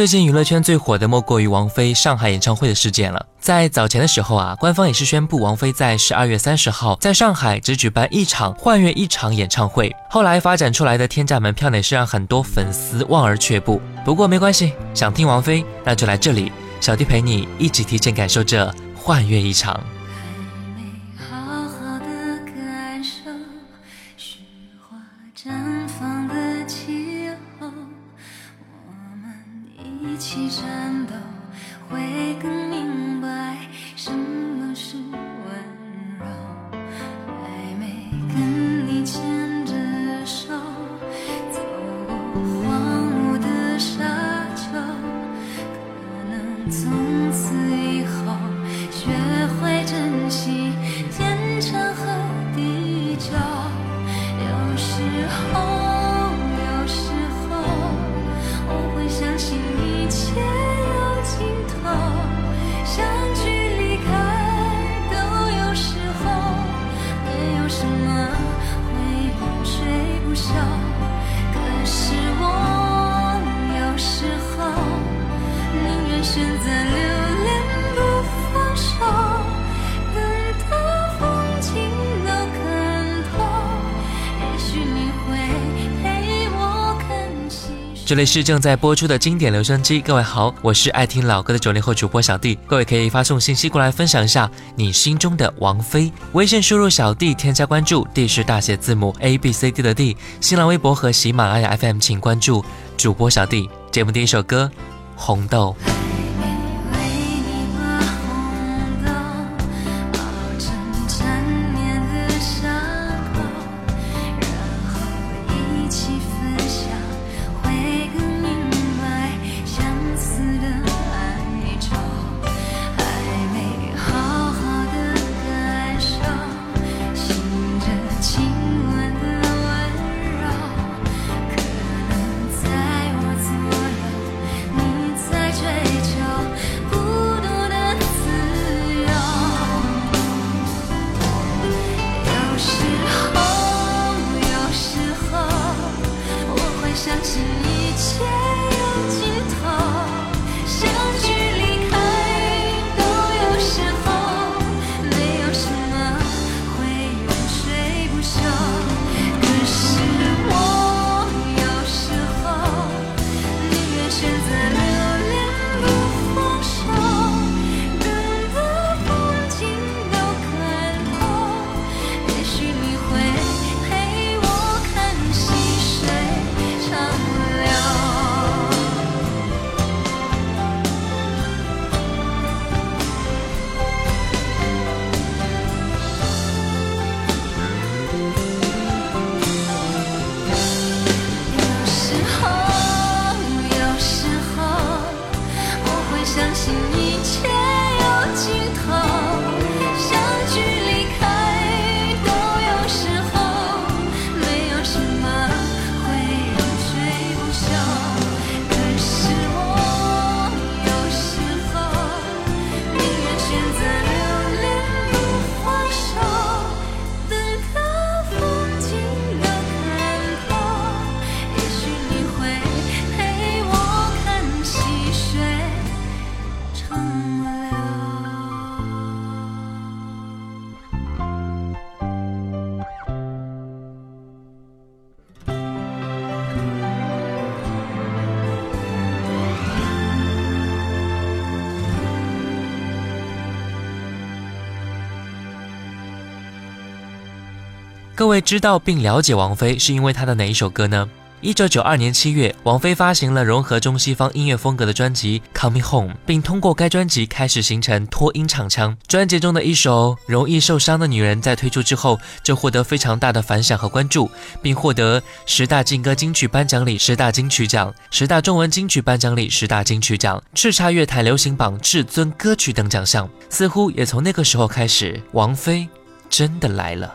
最近娱乐圈最火的莫过于王菲上海演唱会的事件了。在早前的时候啊，官方也是宣布王菲在十二月三十号在上海只举办一场幻乐一场演唱会。后来发展出来的天价门票呢，是让很多粉丝望而却步。不过没关系，想听王菲，那就来这里，小弟陪你一起提前感受这幻乐一场。这里是正在播出的经典留声机，各位好，我是爱听老歌的九零后主播小弟，各位可以发送信息过来分享一下你心中的王菲，微信输入小弟添加关注，D 是大写字母 A B C D 的 D，新浪微博和喜马拉雅 FM 请关注主播小弟，节目第一首歌红豆。chance. 各位知道并了解王菲，是因为她的哪一首歌呢？一九九二年七月，王菲发行了融合中西方音乐风格的专辑《Coming Home》，并通过该专辑开始形成拖音唱腔。专辑中的一首《容易受伤的女人》在推出之后就获得非常大的反响和关注，并获得十大劲歌金曲颁奖礼十大金曲奖、十大中文金曲颁奖礼十大金曲奖、叱咤乐坛流行榜至尊歌曲等奖项。似乎也从那个时候开始，王菲真的来了。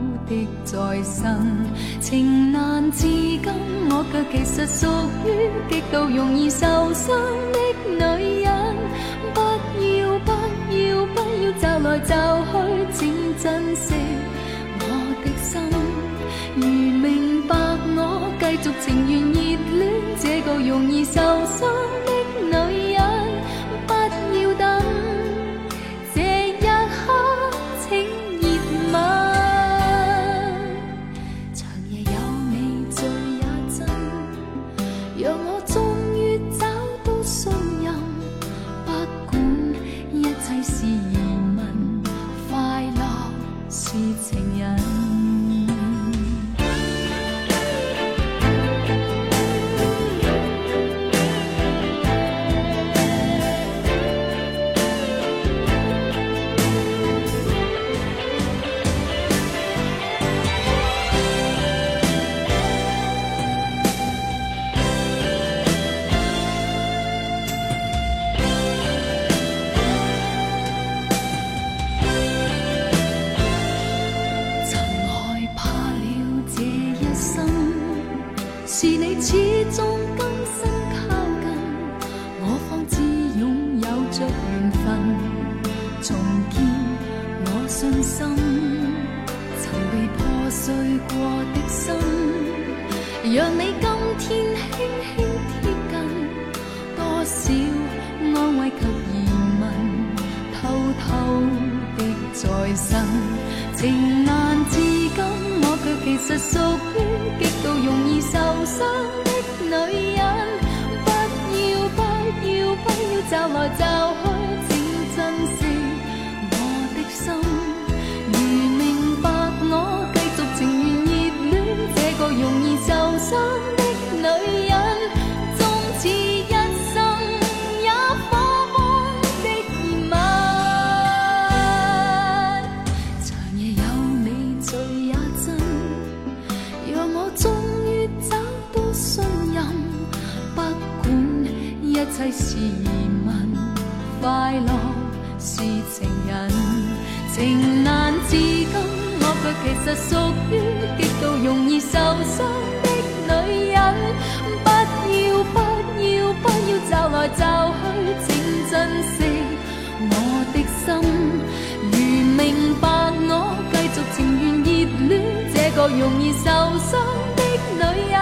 的再生。情难自禁，我却其实属于极度容易受伤的女人。不要不要不要骤来骤去，请珍惜我的心。如明白我，继续情愿热恋这个容易受伤情难自禁，我却其实属于极度容易受伤的女人。不要不要不要骤来骤去，请珍惜我的心。如明白我，继续情愿热恋这个容易受伤的女人。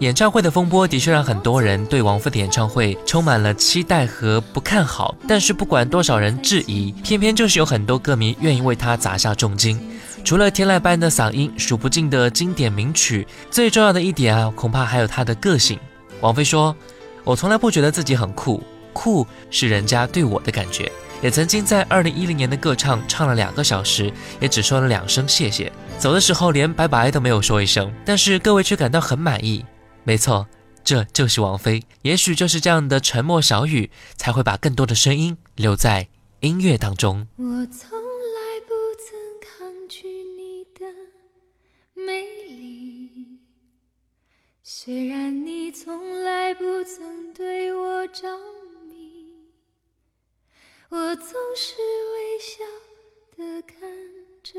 演唱会的风波的确让很多人对王菲的演唱会充满了期待和不看好，但是不管多少人质疑，偏偏就是有很多歌迷愿意为她砸下重金。除了天籁般的嗓音、数不尽的经典名曲，最重要的一点啊，恐怕还有她的个性。王菲说：“我从来不觉得自己很酷，酷是人家对我的感觉。”也曾经在二零一零年的歌唱唱了两个小时，也只说了两声谢谢，走的时候连拜拜都没有说一声，但是各位却感到很满意。没错，这就是王菲。也许就是这样的沉默小语，才会把更多的声音留在音乐当中。我从来不曾抗拒你的美丽，虽然你从来不曾对我着迷，我总是微笑的看着，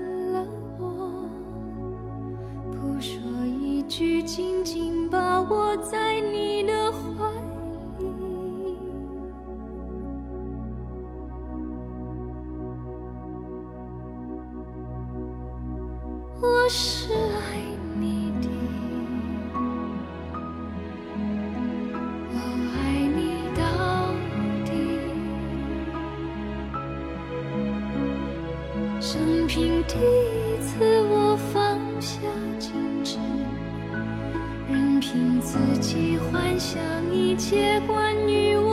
紧紧把握在你想一切关于我。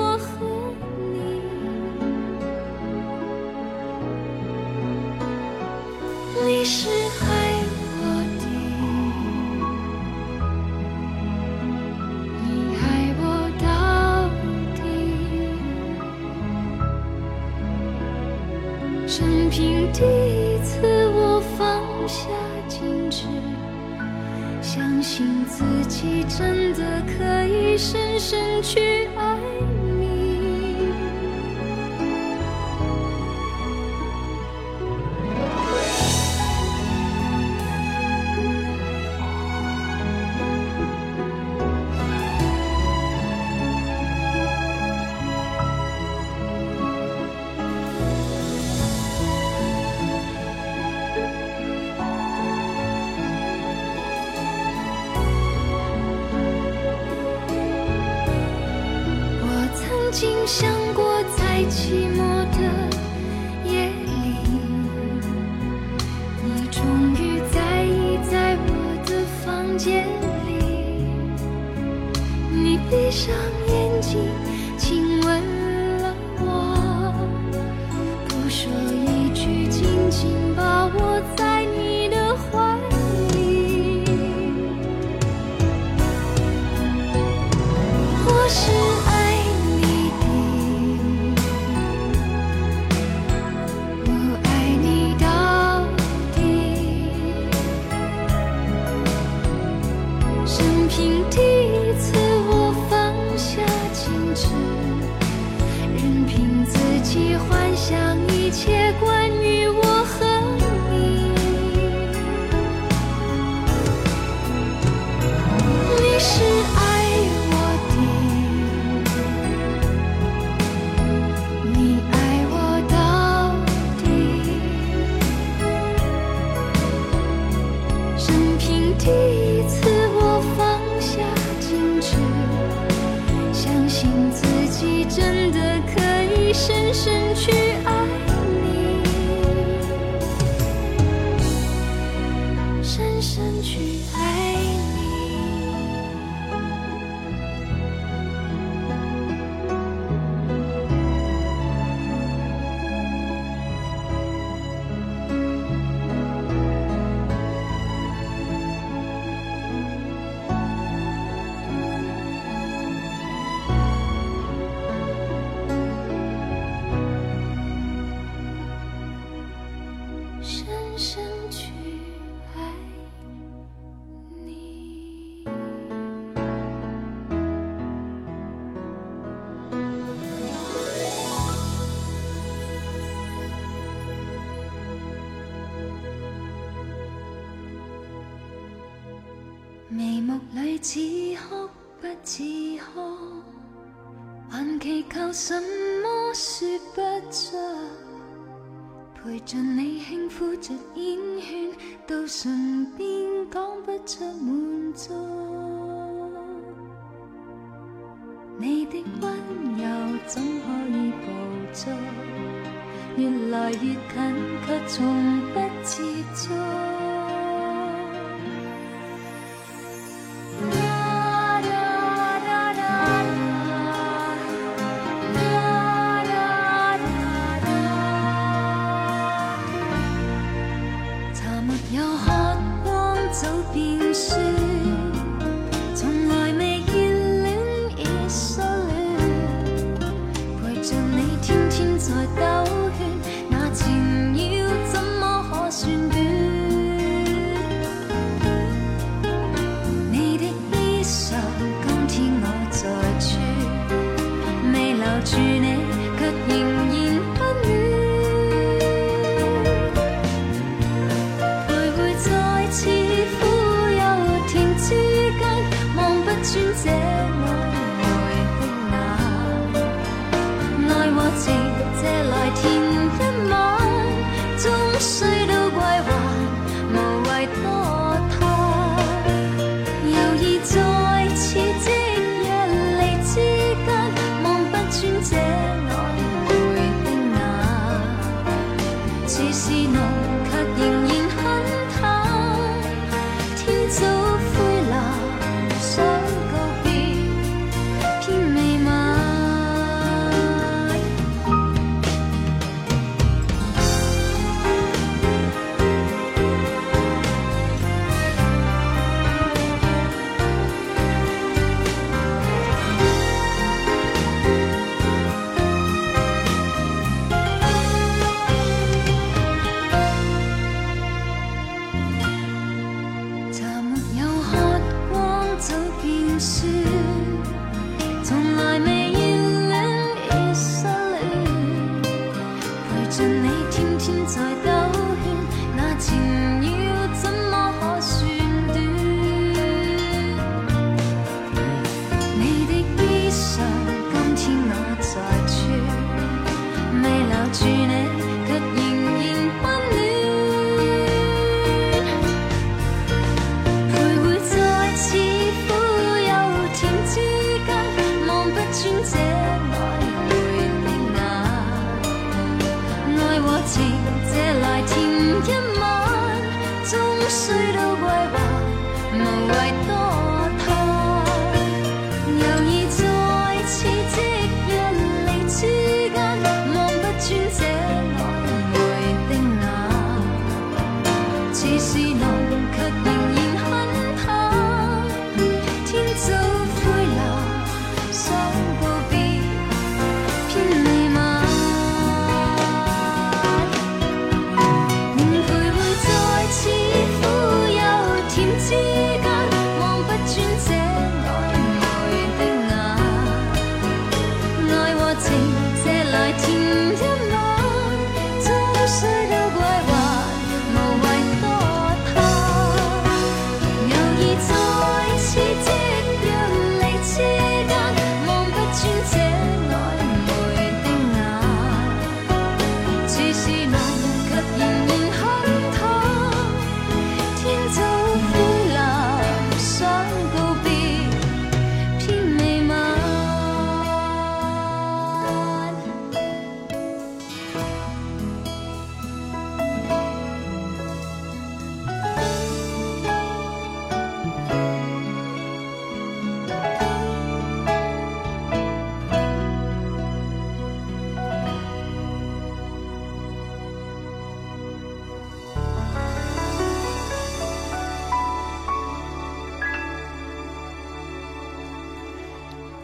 似哭不似哭还祈求什么说不出陪着你轻呼着烟圈到唇边讲不出满足。你的温柔怎可以捕捉越来越近却从不接触。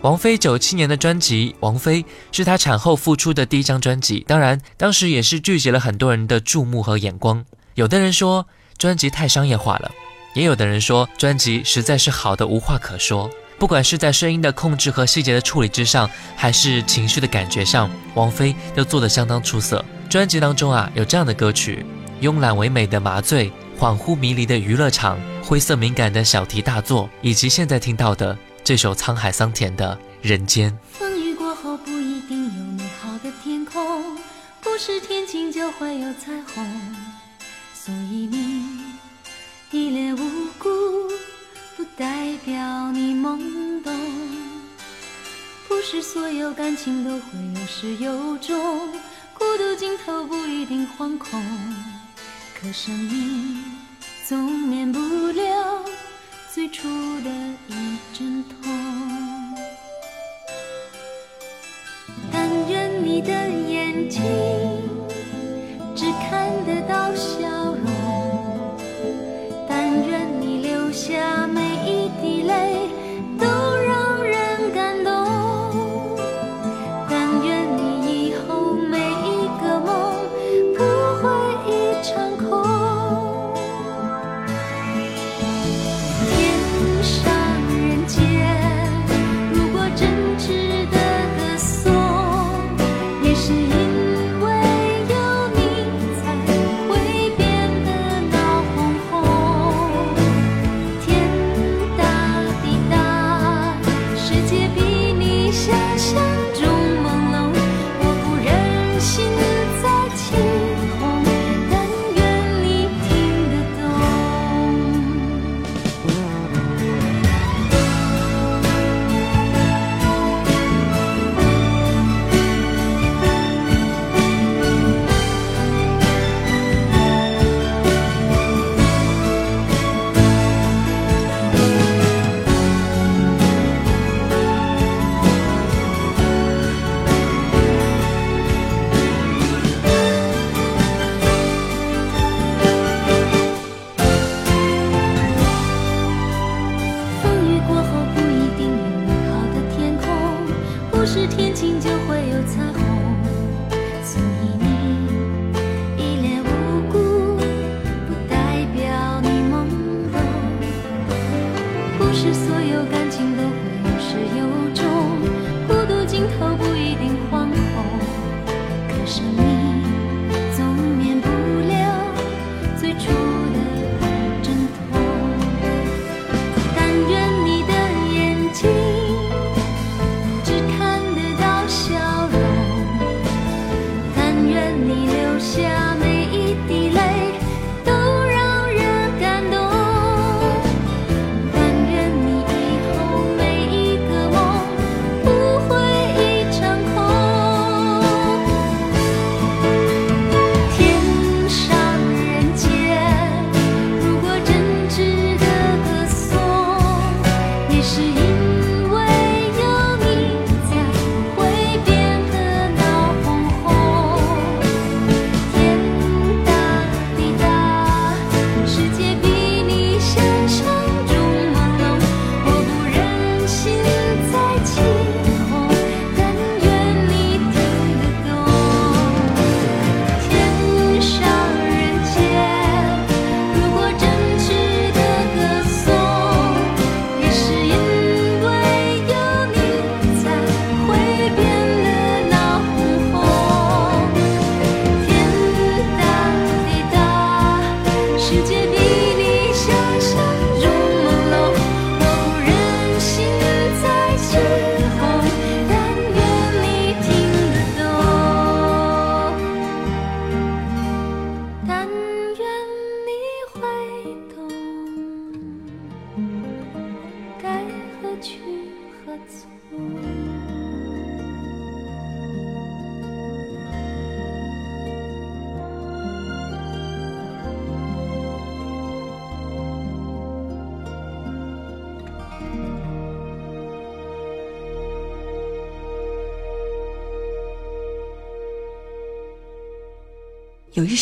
王菲九七年的专辑《王菲》是她产后复出的第一张专辑，当然当时也是聚集了很多人的注目和眼光。有的人说专辑太商业化了，也有的人说专辑实在是好的无话可说。不管是在声音的控制和细节的处理之上，还是情绪的感觉上，王菲都做得相当出色。专辑当中啊有这样的歌曲：慵懒唯美的麻醉，恍惚迷离的娱乐场，灰色敏感的小题大做，以及现在听到的。这首沧海桑田的人间。风雨过后不一定有美好的天空不是天晴就会有彩虹所以你一脸无辜不代表你懵懂。不是所有感情都会有始有终孤独尽头不一定惶恐可生命总免不了最初的一阵痛，但愿你的眼睛只看得到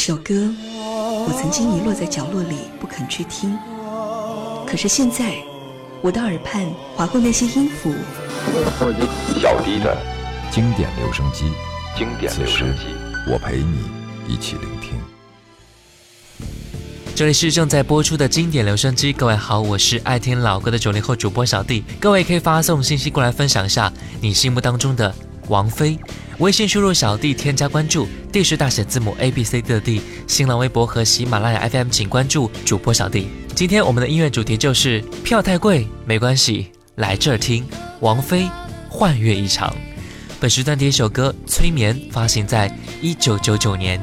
首歌，我曾经遗落在角落里不肯去听，可是现在，我的耳畔划过那些音符。小弟的经典留声机，经典留声机，我陪你一起聆听。这里是正在播出的经典留声机，各位好，我是爱听老歌的九零后主播小弟，各位可以发送信息过来分享一下你心目当中的王菲。微信输入小弟添加关注，D 是大写字母 A B C D 的 D。新浪微博和喜马拉雅 FM 请关注主播小弟。今天我们的音乐主题就是票太贵没关系，来这儿听王菲幻乐一场。本时段第一首歌《催眠》发行在一九九九年。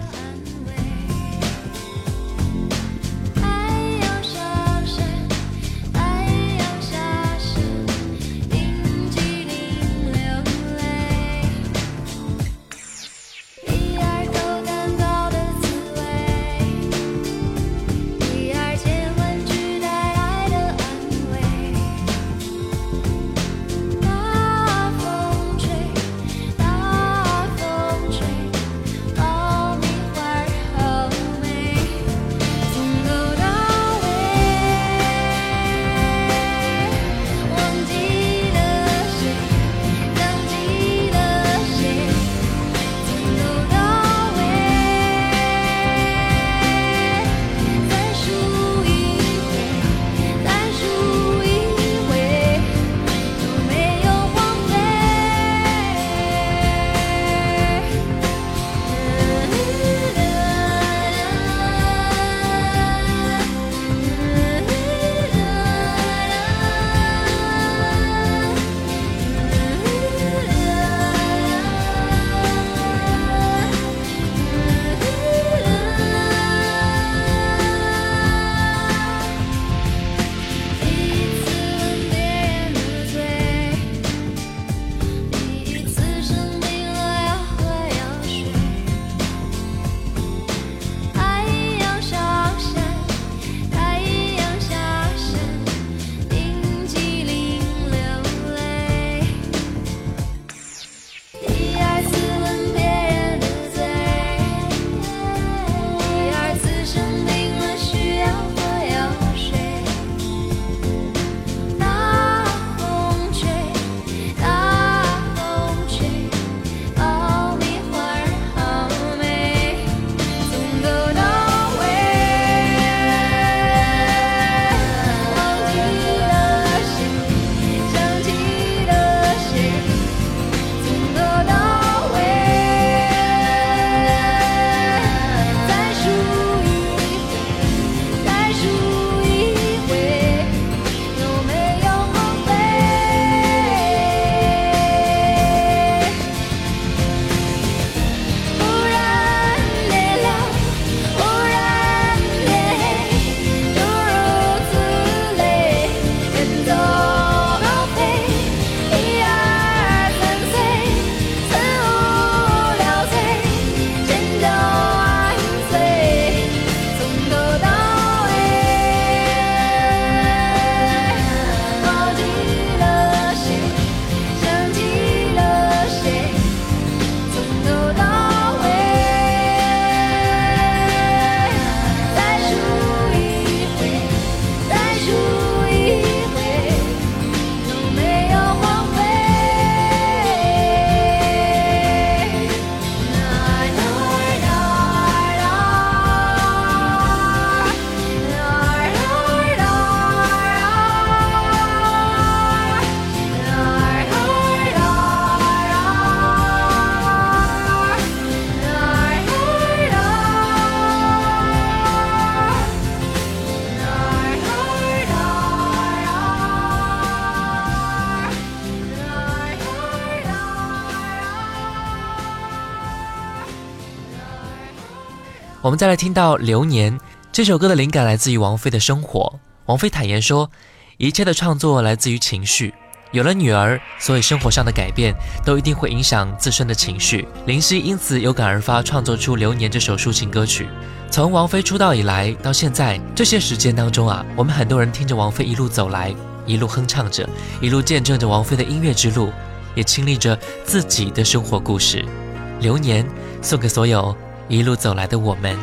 我们再来听到《流年》这首歌的灵感来自于王菲的生活。王菲坦言说，一切的创作来自于情绪。有了女儿，所以生活上的改变都一定会影响自身的情绪。林夕因此有感而发，创作出《流年》这首抒情歌曲。从王菲出道以来到现在这些时间当中啊，我们很多人听着王菲一路走来，一路哼唱着，一路见证着王菲的音乐之路，也经历着自己的生活故事。《流年》送给所有。一路走来的我们。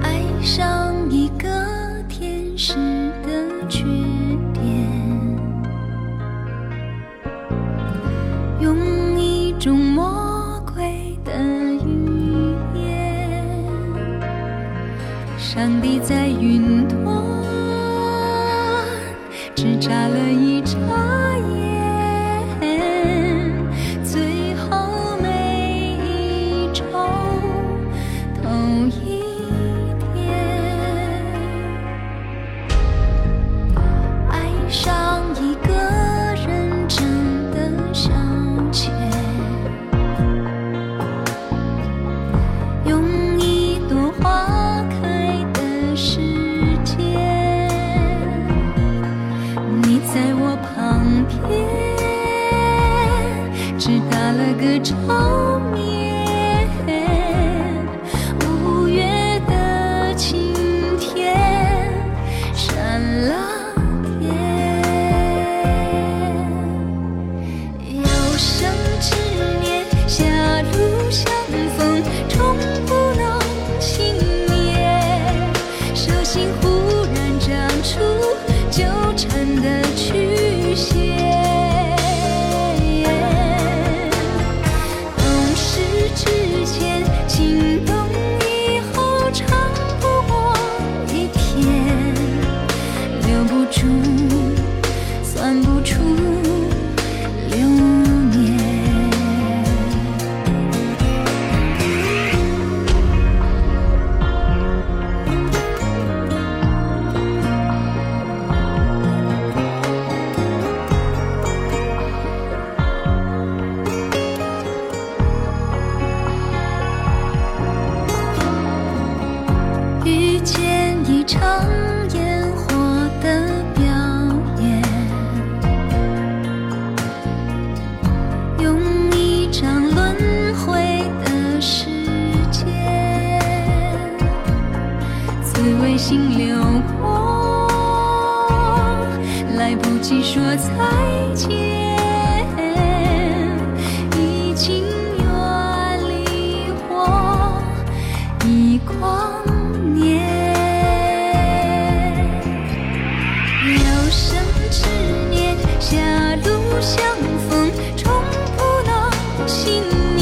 爱上一个天使的缺点，用一种魔鬼的语言，上帝在云端只眨了心。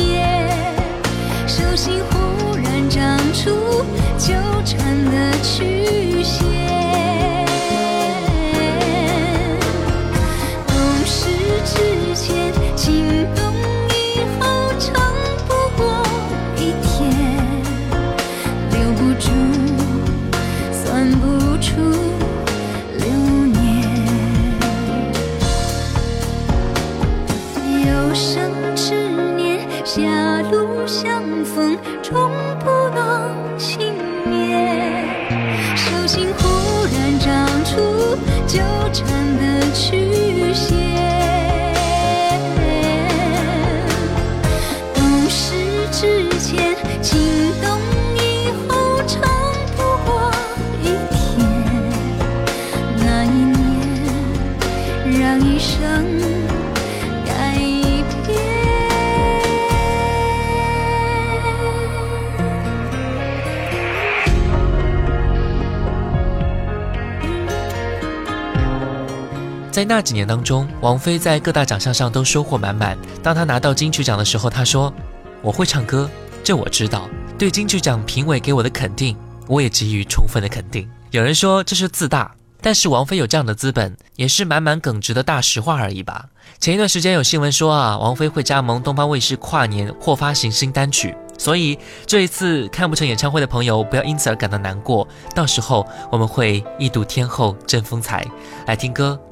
在那几年当中，王菲在各大奖项上都收获满满。当她拿到金曲奖的时候，她说：“我会唱歌，这我知道。对金曲奖评委给我的肯定，我也给予充分的肯定。”有人说这是自大，但是王菲有这样的资本，也是满满耿直的大实话而已吧。前一段时间有新闻说啊，王菲会加盟东方卫视跨年或发行新单曲，所以这一次看不成演唱会的朋友不要因此而感到难过。到时候我们会一睹天后真风采。来听歌《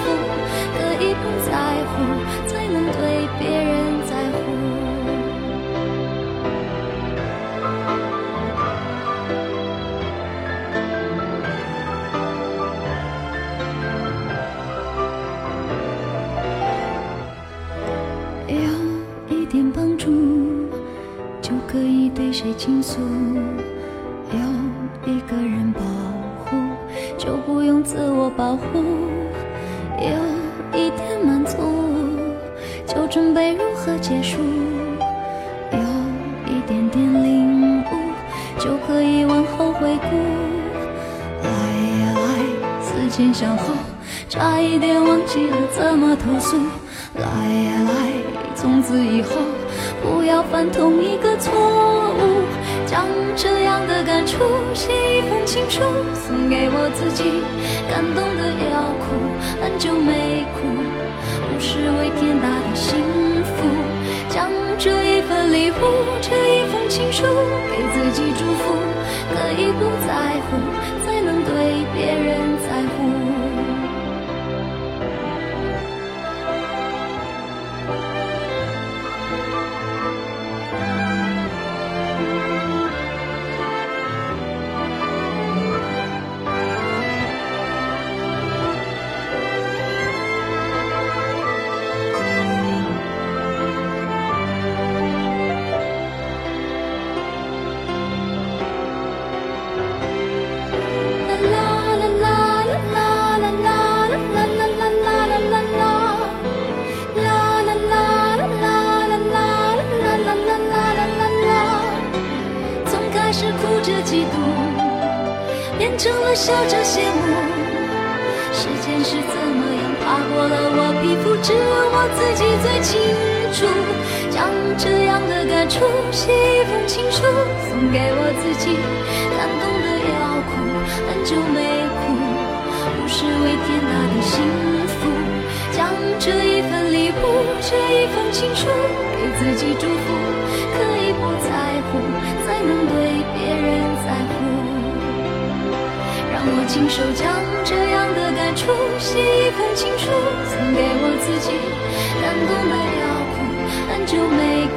就没哭，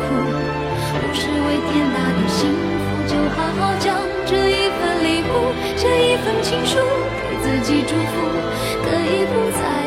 不是为天大的幸福，就好好将这一份礼物，这一份情书给自己祝福，可以不再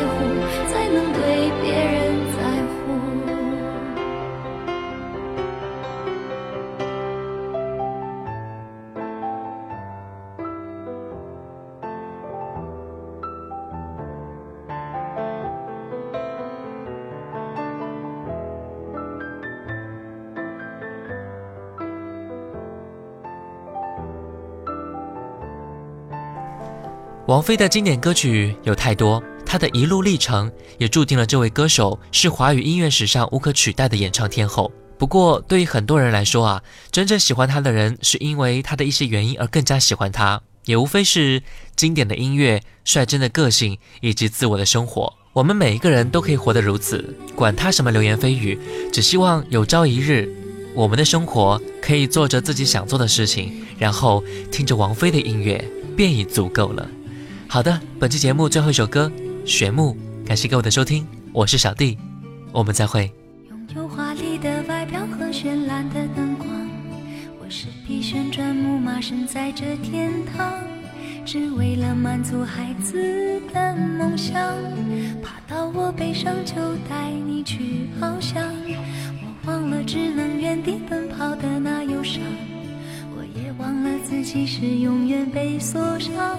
王菲的经典歌曲有太多，她的一路历程也注定了这位歌手是华语音乐史上无可取代的演唱天后。不过，对于很多人来说啊，真正喜欢她的人是因为她的一些原因而更加喜欢她，也无非是经典的音乐、率真的个性以及自我的生活。我们每一个人都可以活得如此，管他什么流言蜚语，只希望有朝一日，我们的生活可以做着自己想做的事情，然后听着王菲的音乐，便已足够了。好的，本期节目最后一首歌《玄木》，感谢各位的收听，我是小弟，我们再会。拥有华丽的外表和绚烂的灯光，我是匹旋转木马，身在这天堂，只为了满足孩子的梦想。爬到我背上就带你去翱翔，我忘了只能原地奔跑的那忧伤，我也忘了自己是永远被锁上。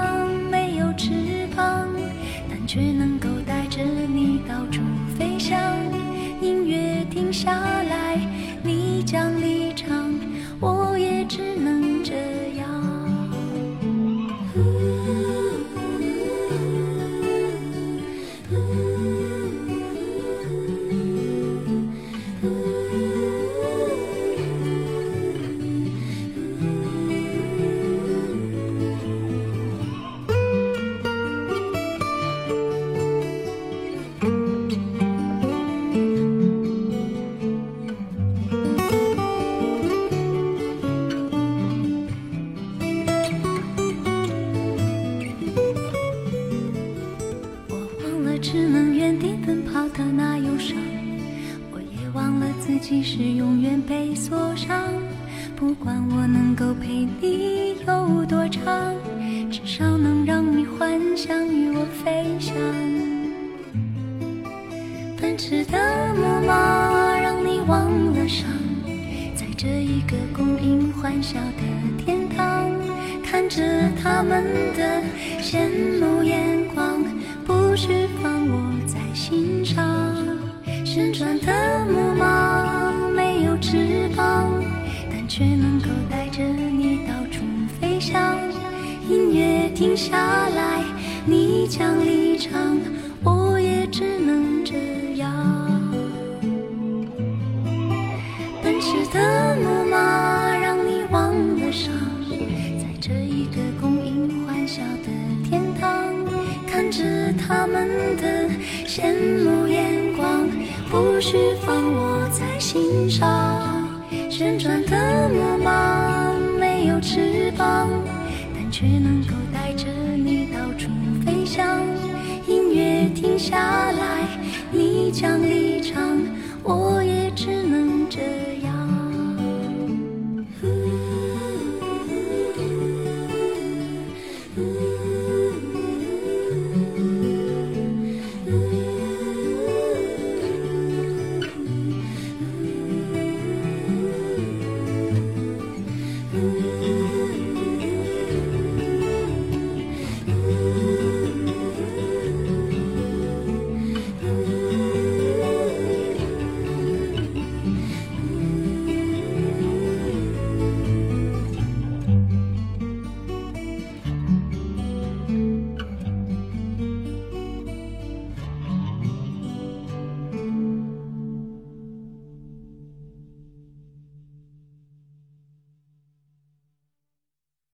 却能够带着你到处飞翔音乐停下来你将离场我也只能上在这一个供应欢笑的天堂看着他们的羡慕眼光不需放我在心上。旋转的木马没有翅膀但却能够带着你到处飞翔。音乐停下